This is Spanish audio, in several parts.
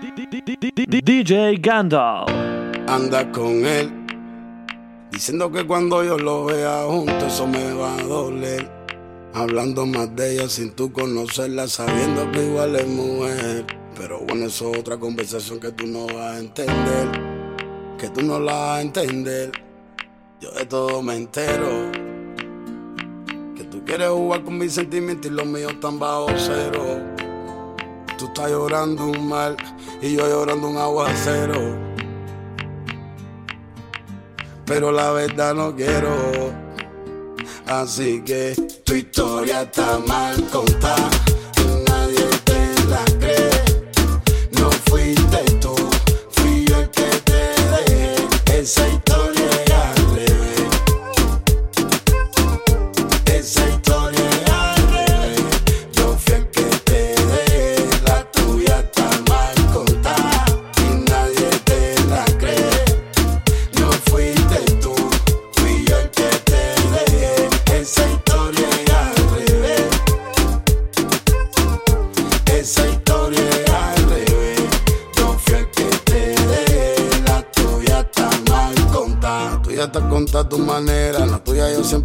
DJ Gandalf. Anda con él, diciendo que cuando yo lo vea junto eso me va a doler. Hablando más de ella sin tú conocerla, sabiendo que igual es mujer. Pero bueno, eso es otra conversación que tú no vas a entender. Que tú no la vas a entender. Yo de todo me entero. Que tú quieres jugar con mis sentimientos y los míos están bajo cero. Tú estás llorando un mal y yo llorando un aguacero. Pero la verdad no quiero. Así que tu historia está mal contada.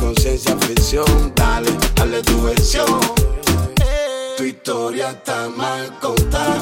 conciencia ficción. Dale, dale tu versión. Tu historia está mal contada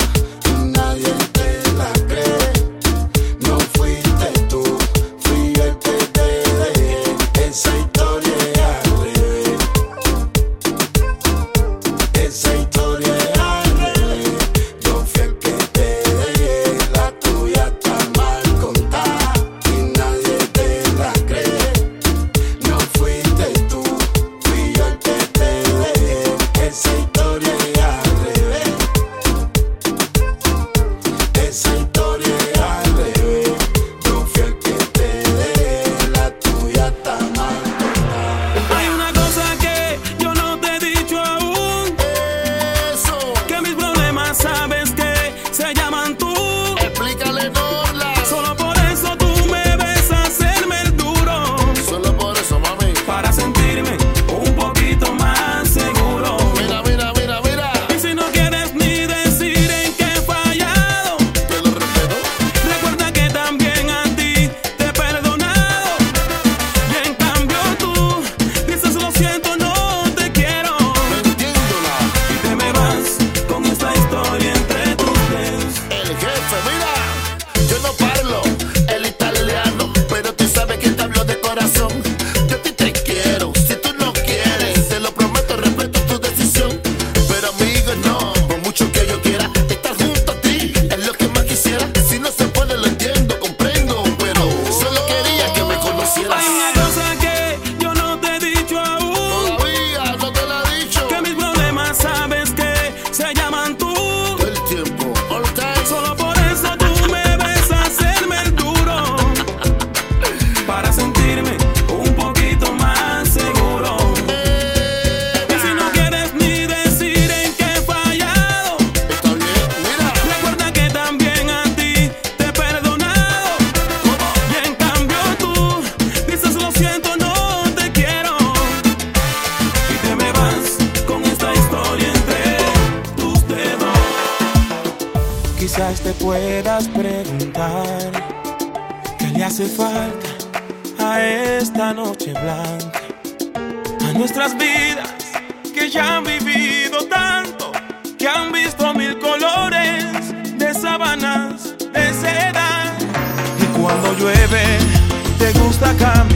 te gusta cambiar.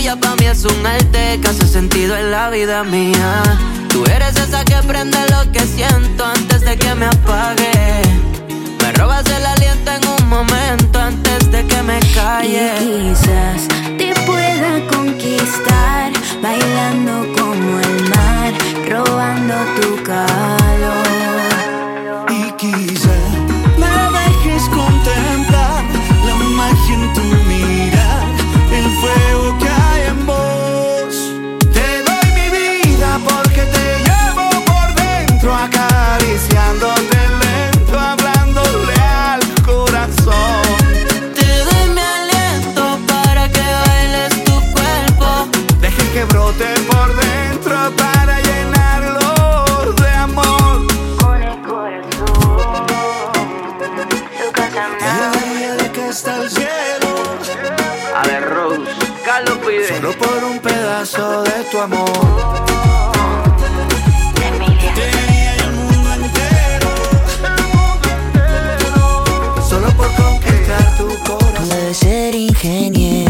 Tuya para mí es un arte Que hace sentido en la vida mía. Tú eres esa que prende lo que siento Antes de que me apague. Me robas el aliento en un momento Antes de que me Y calle quizás te pueda conquistar bailando como el mar, robando tu calor. Y quizá me dejes contemplar la magia en tu mirar, el fuego por dentro para llenarlo de amor. Con el corazón. Casa de que está el cielo. A ver Rose, Carlos pide Solo por un pedazo de tu amor. Solo por conquistar tu corazón. Ser ingeniera.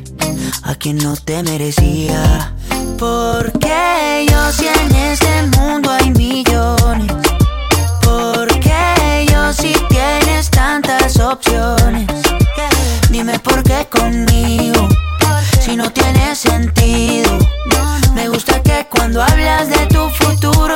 a quien no te merecía. Porque yo si en este mundo hay millones. Porque yo si tienes tantas opciones. Dime por qué conmigo, si no tiene sentido. Me gusta que cuando hablas de tu futuro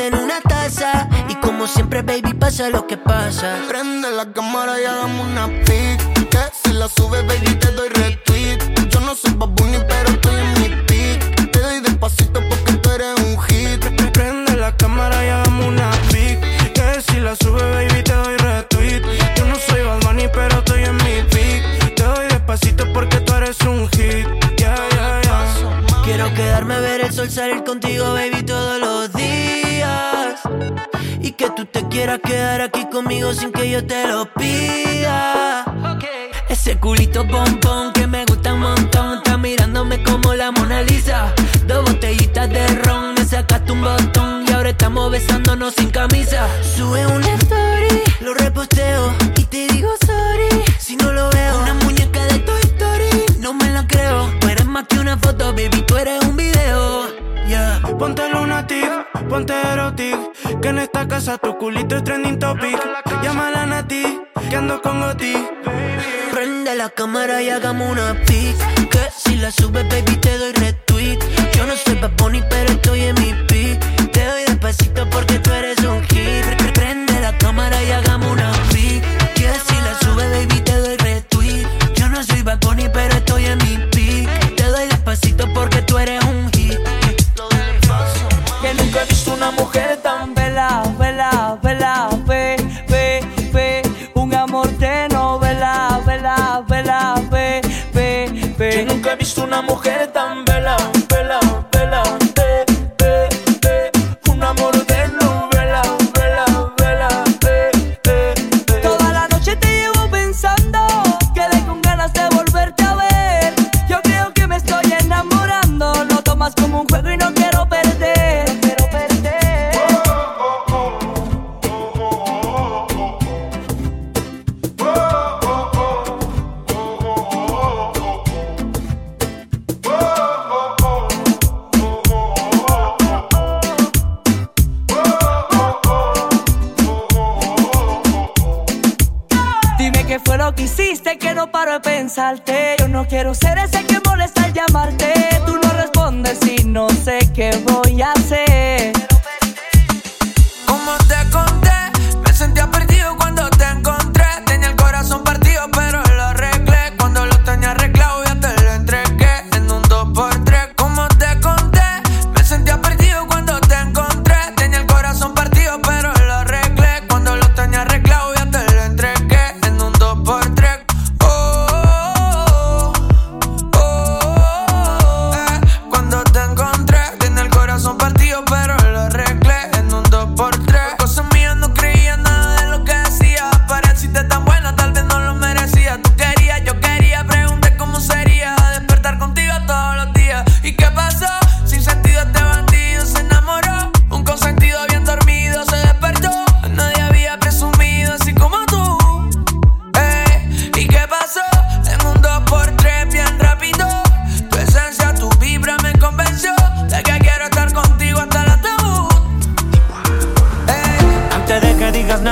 en una taza. Y como siempre, baby, pasa lo que pasa. prende la cámara y hagamos una pic. Que si la subes, baby, te doy retweet. Yo no soy babuni, pero estoy en mi pic. Te doy despacito porque tú eres un hit. Prende la cámara y hagamos una pic. Que si la sube, baby, te doy retweet. Yo no soy Bad Bunny, pero estoy en mi pic. Te doy despacito porque tú eres un hit. Yeah, yeah, yeah. Quiero quedarme a ver el sol salir contigo, baby, quieras quedar aquí conmigo sin que yo te lo pida. Ese culito pompón que me gusta un montón. Está mirándome como la Mona Lisa. Dos botellitas de ron, me sacaste un botón. Y ahora estamos besándonos sin camisa. Sube una story, lo reposteo. Y te digo sorry si no lo veo. Una muñeca de Toy Story, no me la creo. Tú eres más que una foto, baby, tú eres un video. Yeah. Ponte lunatic, ponte erotic. Que en esta casa tu culito es trending topic. Llámala a Nati, que ando con Goti. Prende la cámara y hagamos una pic. Que si la subes, baby, te doy retweet. Yo no soy Bad pero estoy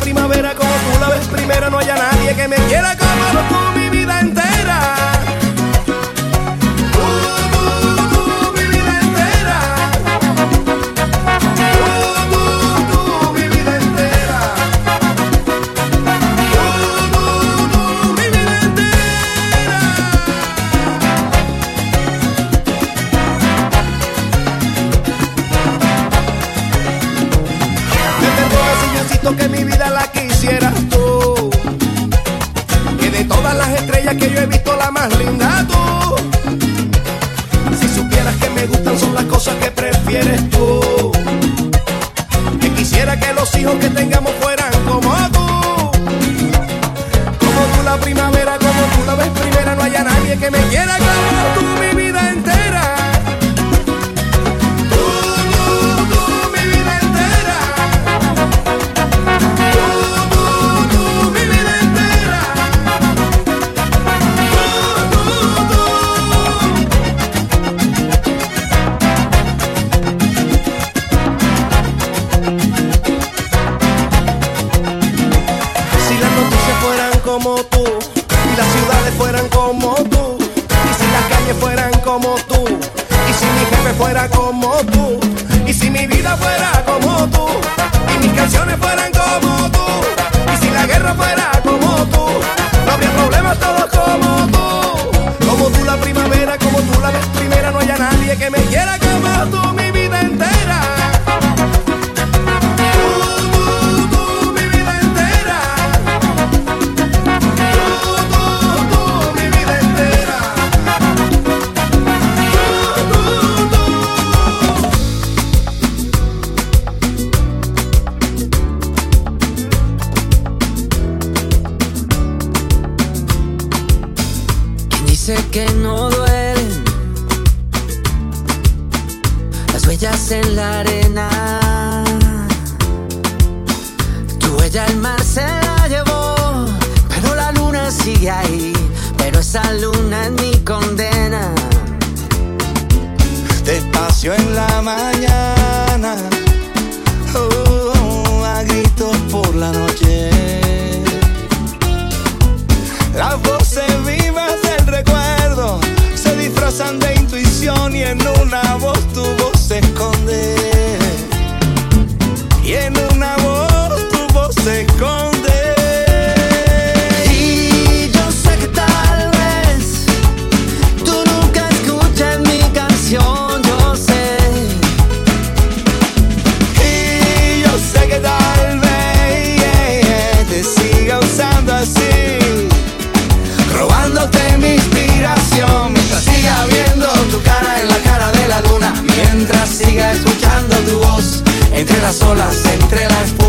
primavera como tú la ves primera, no haya nadie que me quiera como tú. se la llevó, pero la luna sigue ahí, pero esa luna es mi condena. Despacio en la mañana, oh, oh, oh, a gritos por la noche. Las voces vivas del recuerdo se disfrazan de intuición y en una voz tu voz se esconde. Y en un las olas entre las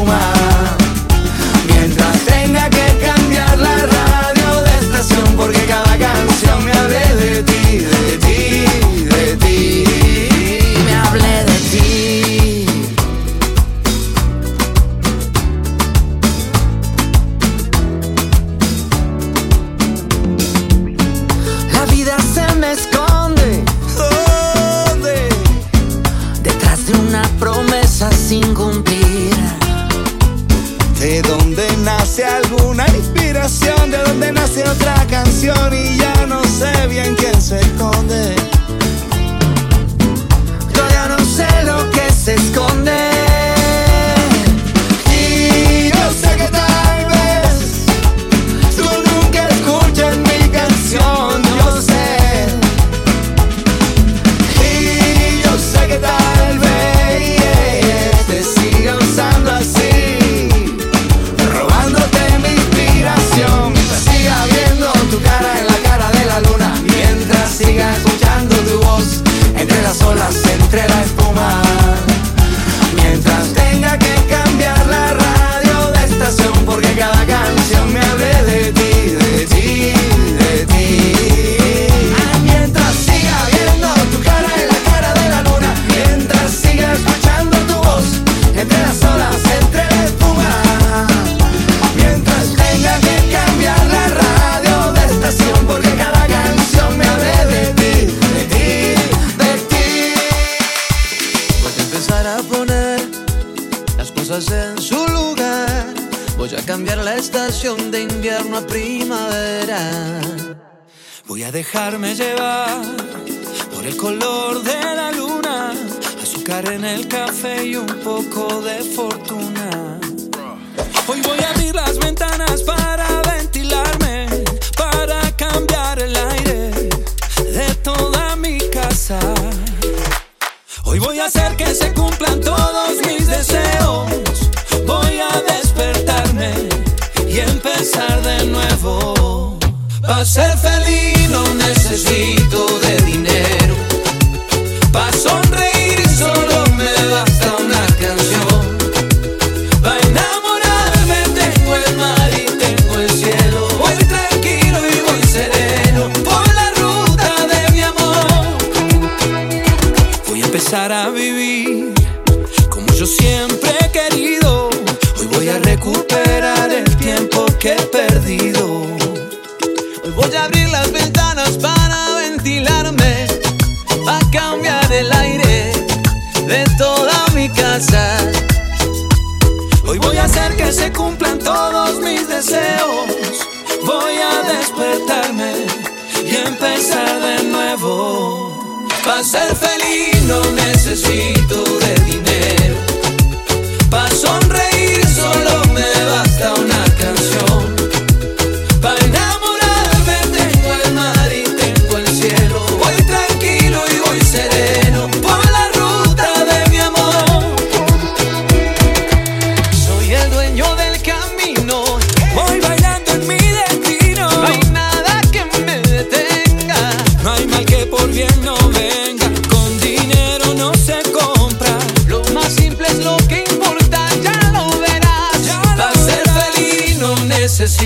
call their phone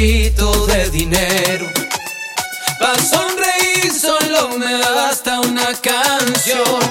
poquito de dinero. Para sonreír solo me basta una canción.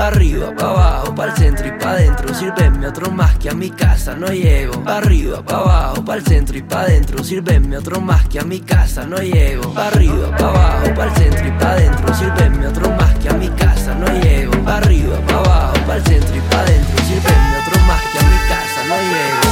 Pa' arriba, pa' abajo, pa' el centro y pa' dentro. Sírvenme otro más que a mi casa no llego. Pa' arriba, pa' abajo, pa' el centro y pa' dentro. Sírvenme otro más que a mi casa no llego. Pa' arriba, pa' abajo, pa' el centro y pa' dentro. Sírvenme otro más que a mi casa no llego. Pa' arriba, pa' abajo, pa' el centro y pa' dentro. Sírvenme otro más que a mi casa no llego.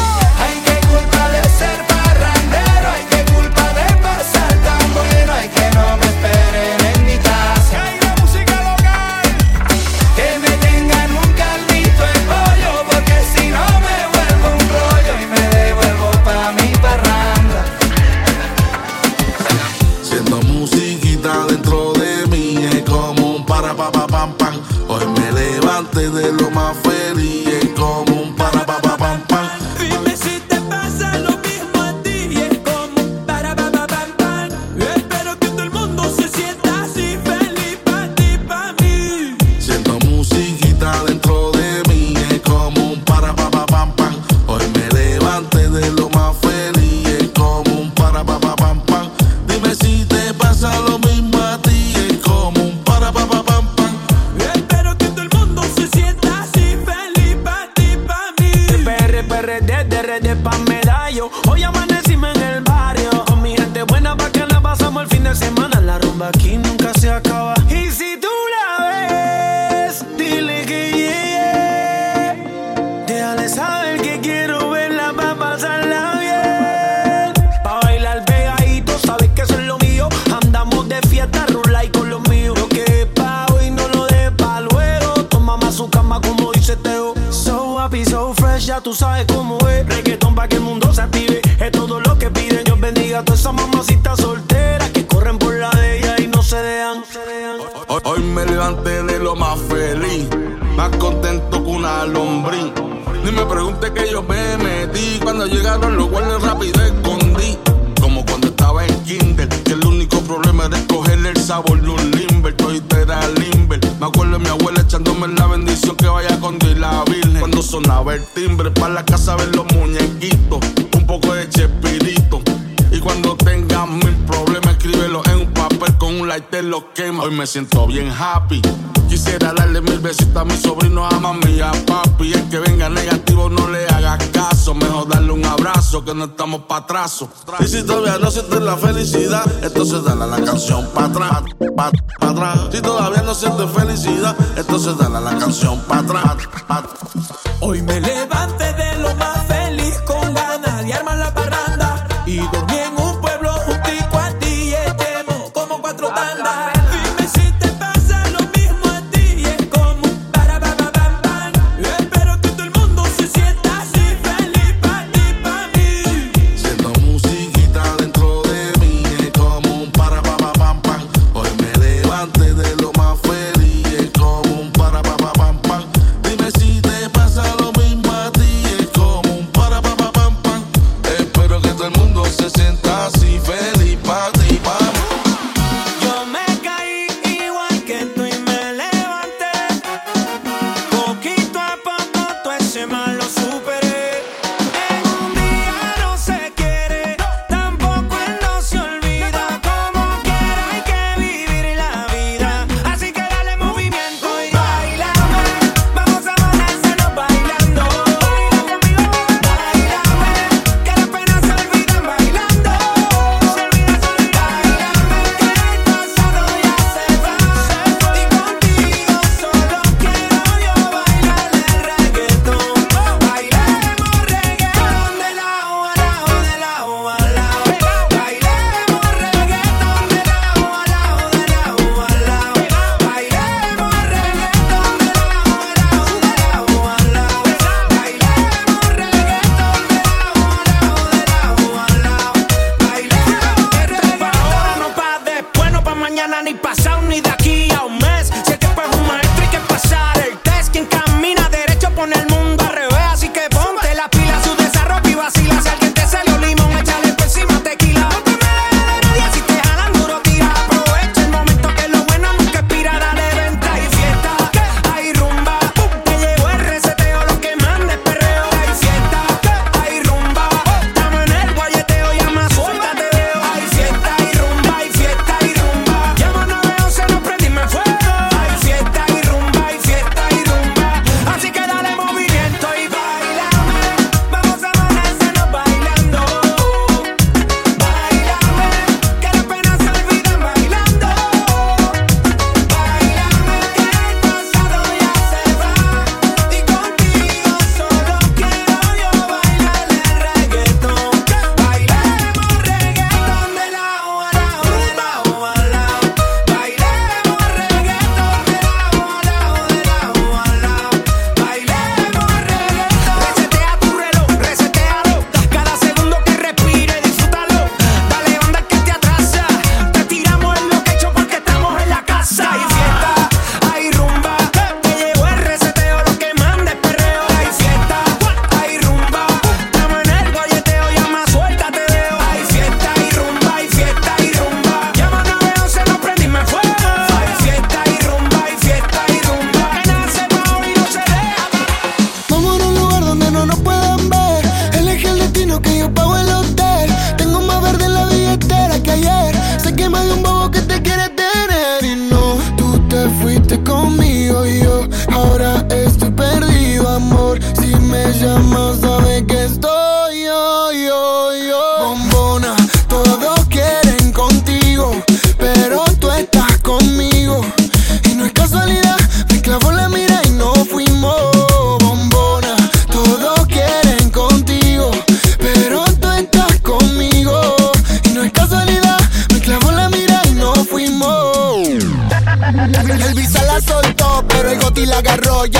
Conde y la Virgen. Cuando sonaba el timbre, para la casa ver los muñequitos. Un poco de chepa celular te lo quema. Hoy me siento bien happy. Quisiera darle mil besitos a mi sobrino, a mami y a papi. El que venga negativo no le haga caso. Mejor darle un abrazo que no estamos pa' atraso. Y si todavía no sientes la felicidad, entonces dale la canción pa' atrás, pa', atrás. Si todavía no sientes felicidad, entonces dale a la canción pa' atrás, pa'. Hoy me levanté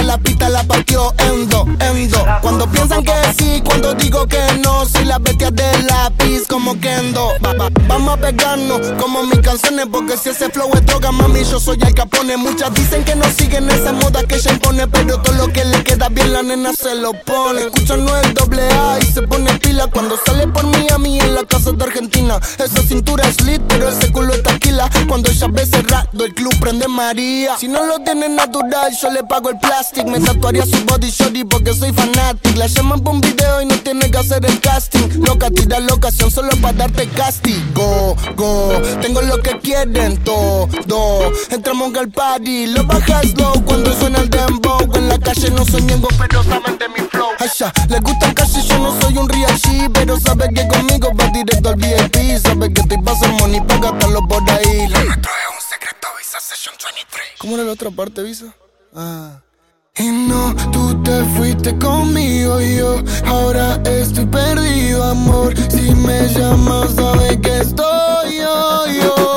la pista la partió endo endo. Cuando piensan que sí, cuando digo que no, soy la bestia de lápiz como Kendo. Va, va, vamos a pegarnos como mis canciones, porque si ese flow es droga, mami, yo soy el capone. Muchas dicen que no siguen esa moda que ella impone, pero todo lo que le queda bien la nena se lo pone. Escucha no es doble A y se pone pila cuando sale por mí a mí en la casa de Argentina. Esa cintura es lit, pero ese culo es taquila. Cuando ella ve cerrado, el club prende María. Si no lo tiene natural, yo le pago el plazo me tatuaría su body shorty porque soy fanatic. La llaman por un video y no tiene que hacer el casting. Loca, tira la ocasión solo para darte castigo. Go, tengo lo que quieren todo. Entramos al party, lo bajas low cuando suena el dembow. En la calle no soy miembro, pero saben de mi flow. Asha, les gusta el yo no soy un real G, pero sabe que conmigo va directo al VIP. Sabes que te pasa money para gastarlo por ahí. La es un secreto, Visa Session 23. ¿Cómo era la otra parte, Visa? Ah. Y no, tú te fuiste conmigo y yo ahora estoy perdido, amor. Si me llamas, sabes que estoy yo, yo.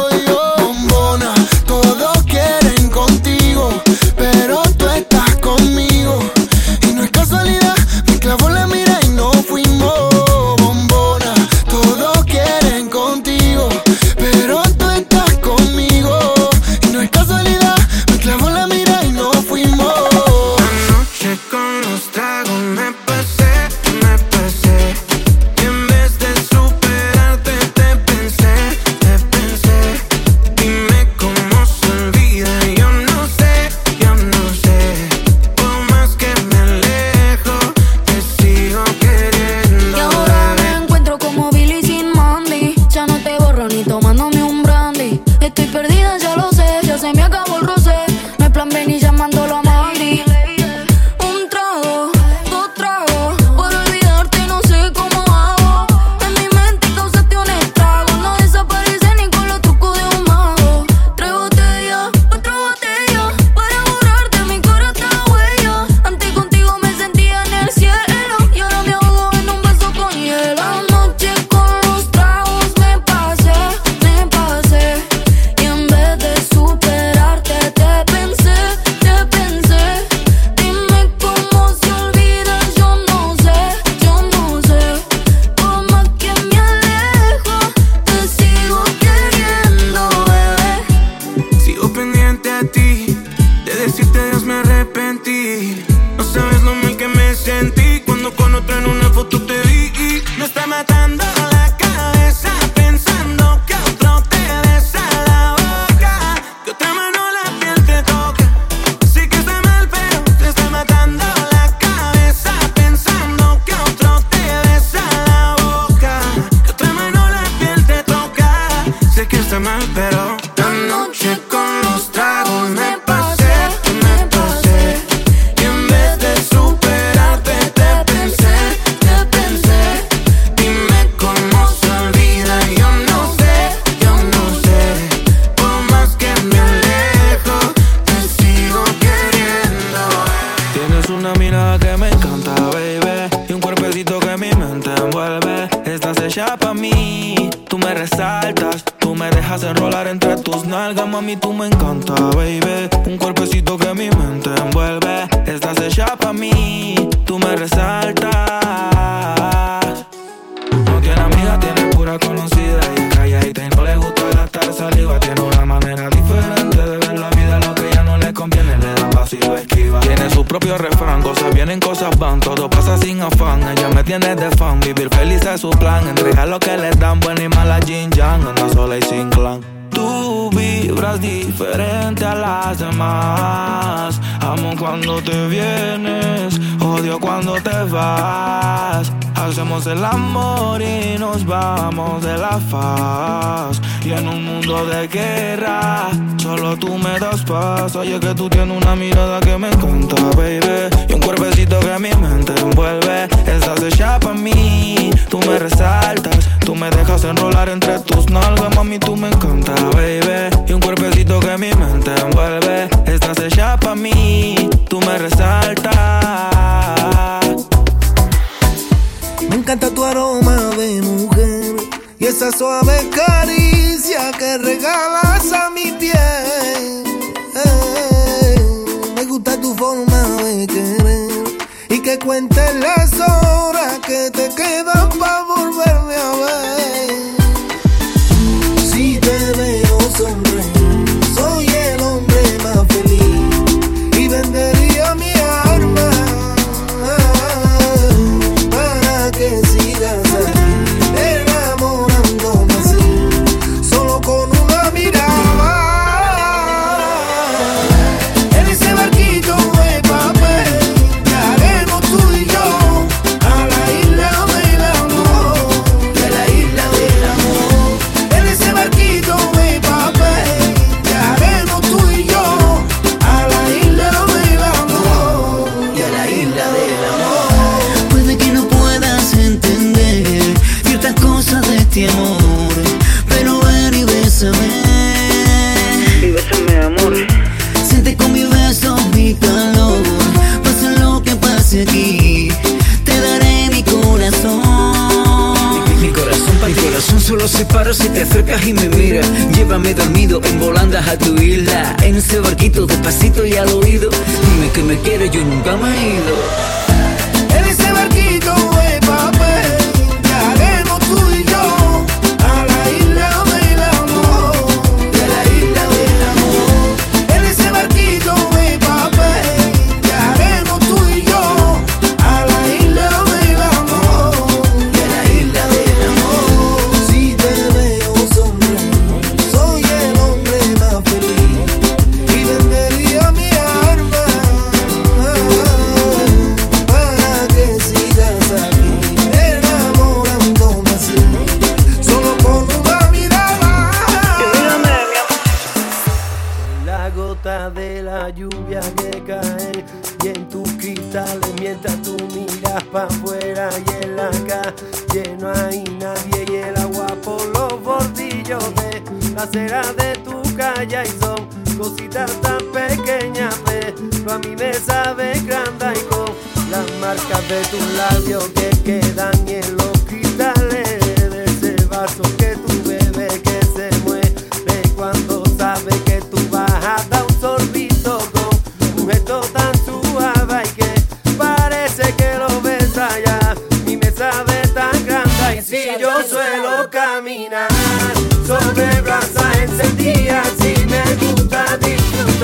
pa' afuera y en la calle no hay nadie y el agua por los bordillos de la acera de tu calle y son cositas tan pequeñas pero a mí me sabe grande y con las marcas de tus labios que quedan en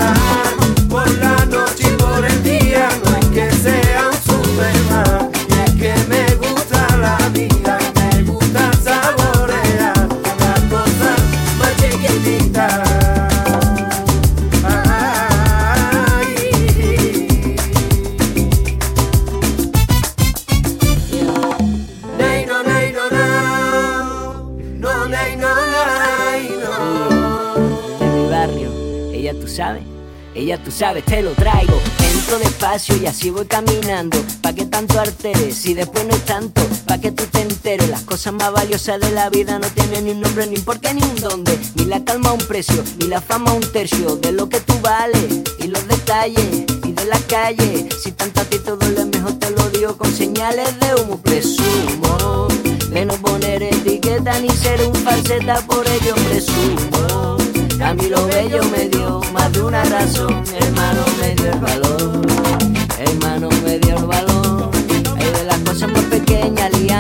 time así voy caminando. Pa' que tanto arteres Si después no es tanto. Pa' que tú te enteres, las cosas más valiosas de la vida no tienen ni un nombre, ni un porqué, ni un dónde. Ni la calma un precio, ni la fama un tercio de lo que tú vales. Y los detalles, y de la calle. Si tanto a ti todo lo mejor, te lo digo con señales de humo. Presumo de no poner etiqueta ni ser un falseta, por ello presumo. A mí lo bello me dio más de una razón, hermano me dio el valor.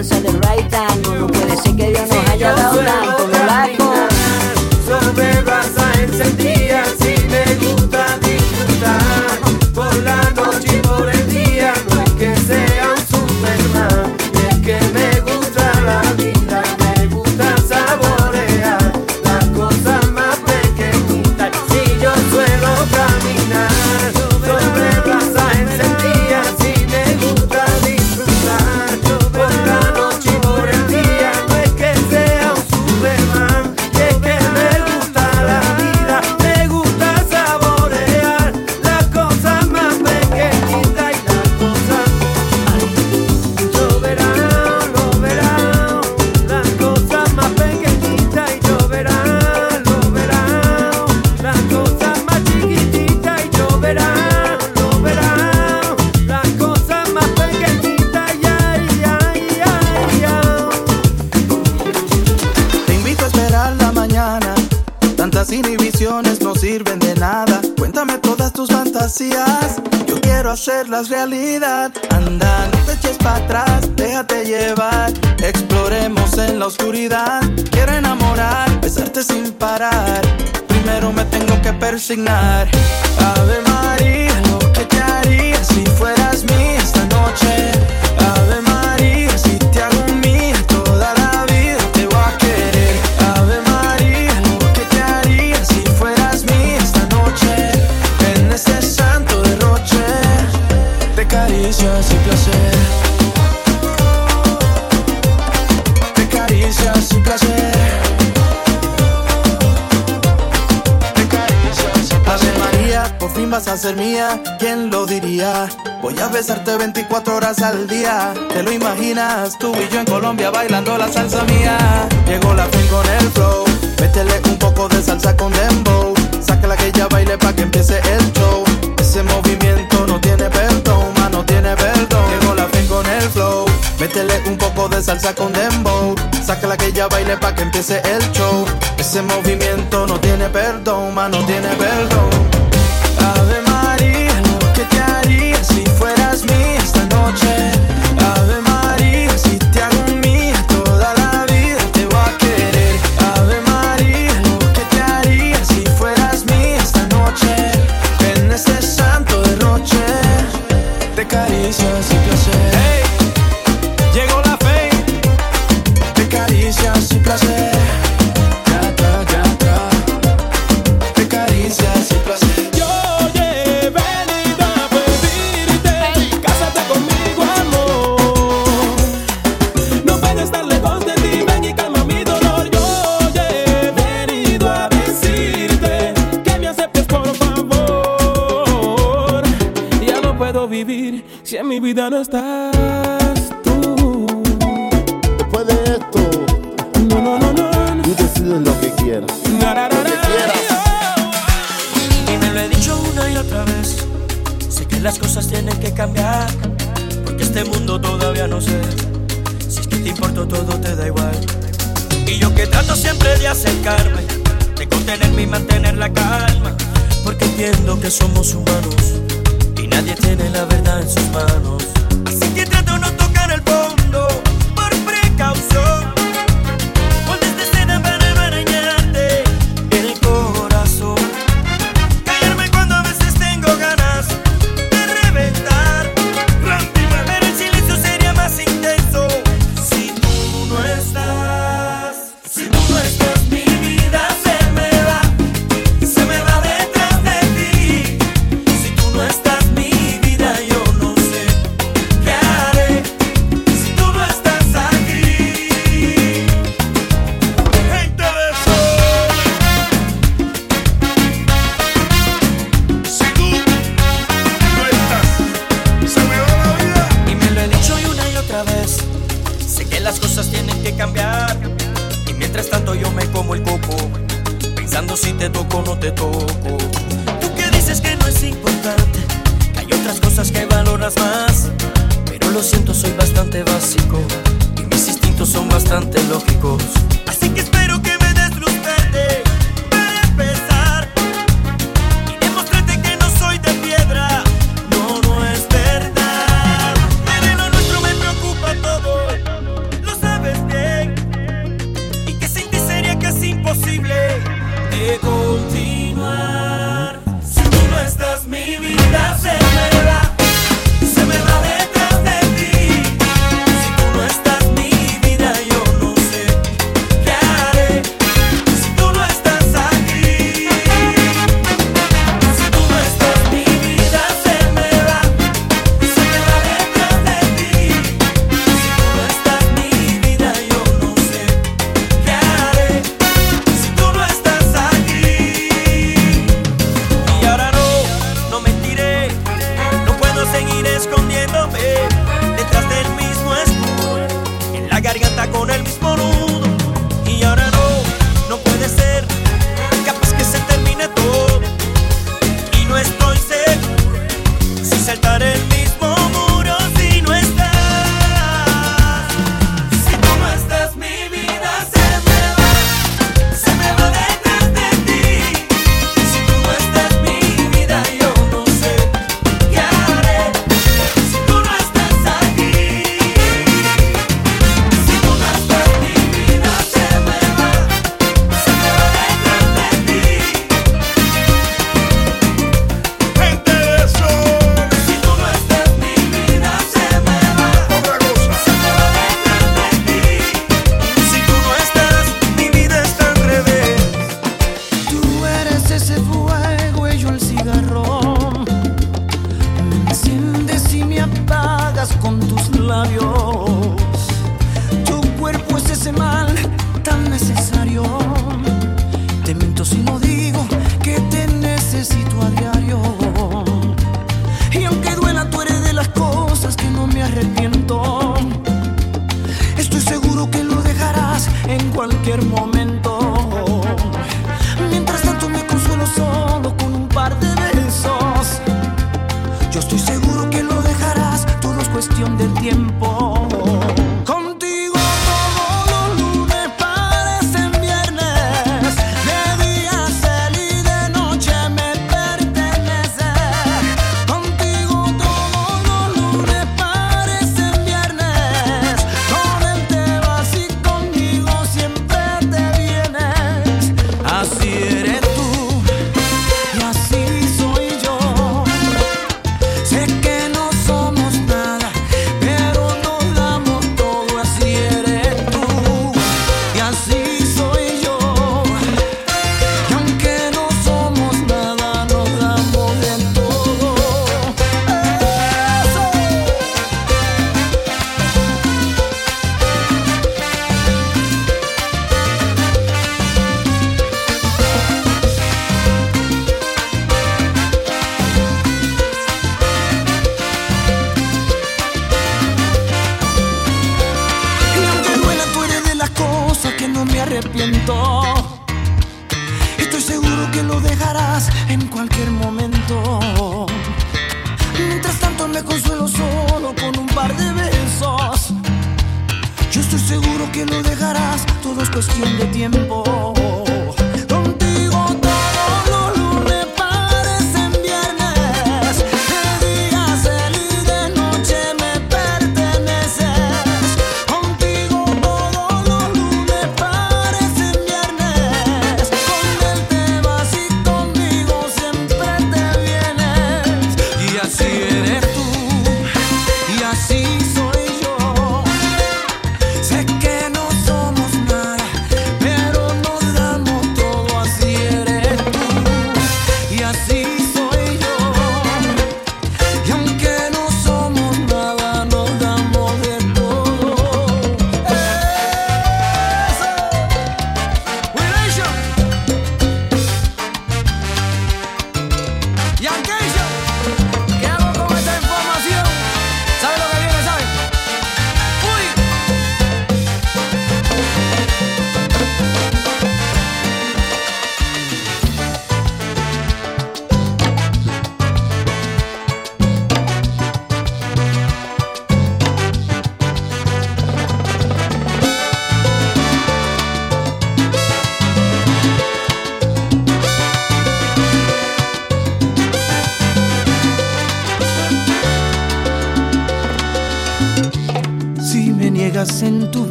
No puede ser que Dios nos haya dado tanto. signal. besarte 24 horas al día. Te lo imaginas, tú y yo en Colombia bailando la salsa mía. Llegó la fin con el flow, métele un poco de salsa con dembow. Sácala que ya baile pa' que empiece el show. Ese movimiento no tiene perdón, ma, no tiene perdón. Llegó la fin con el flow, métele un poco de salsa con dembow. Sácala que ya baile pa' que empiece el show. Ese movimiento no tiene perdón, ma, no tiene perdón.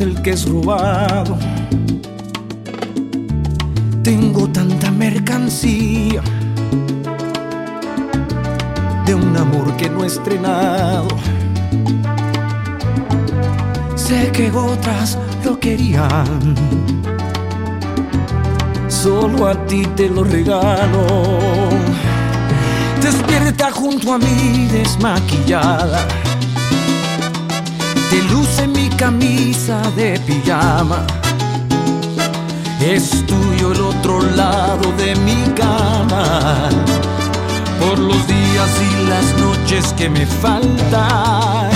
el que es robado. Tengo tanta mercancía de un amor que no he estrenado. Sé que otras lo querían, solo a ti te lo regalo. Despierta junto a mí desmaquillada te luce mi camisa de pijama. Es tuyo el otro lado de mi cama. Por los días y las noches que me faltan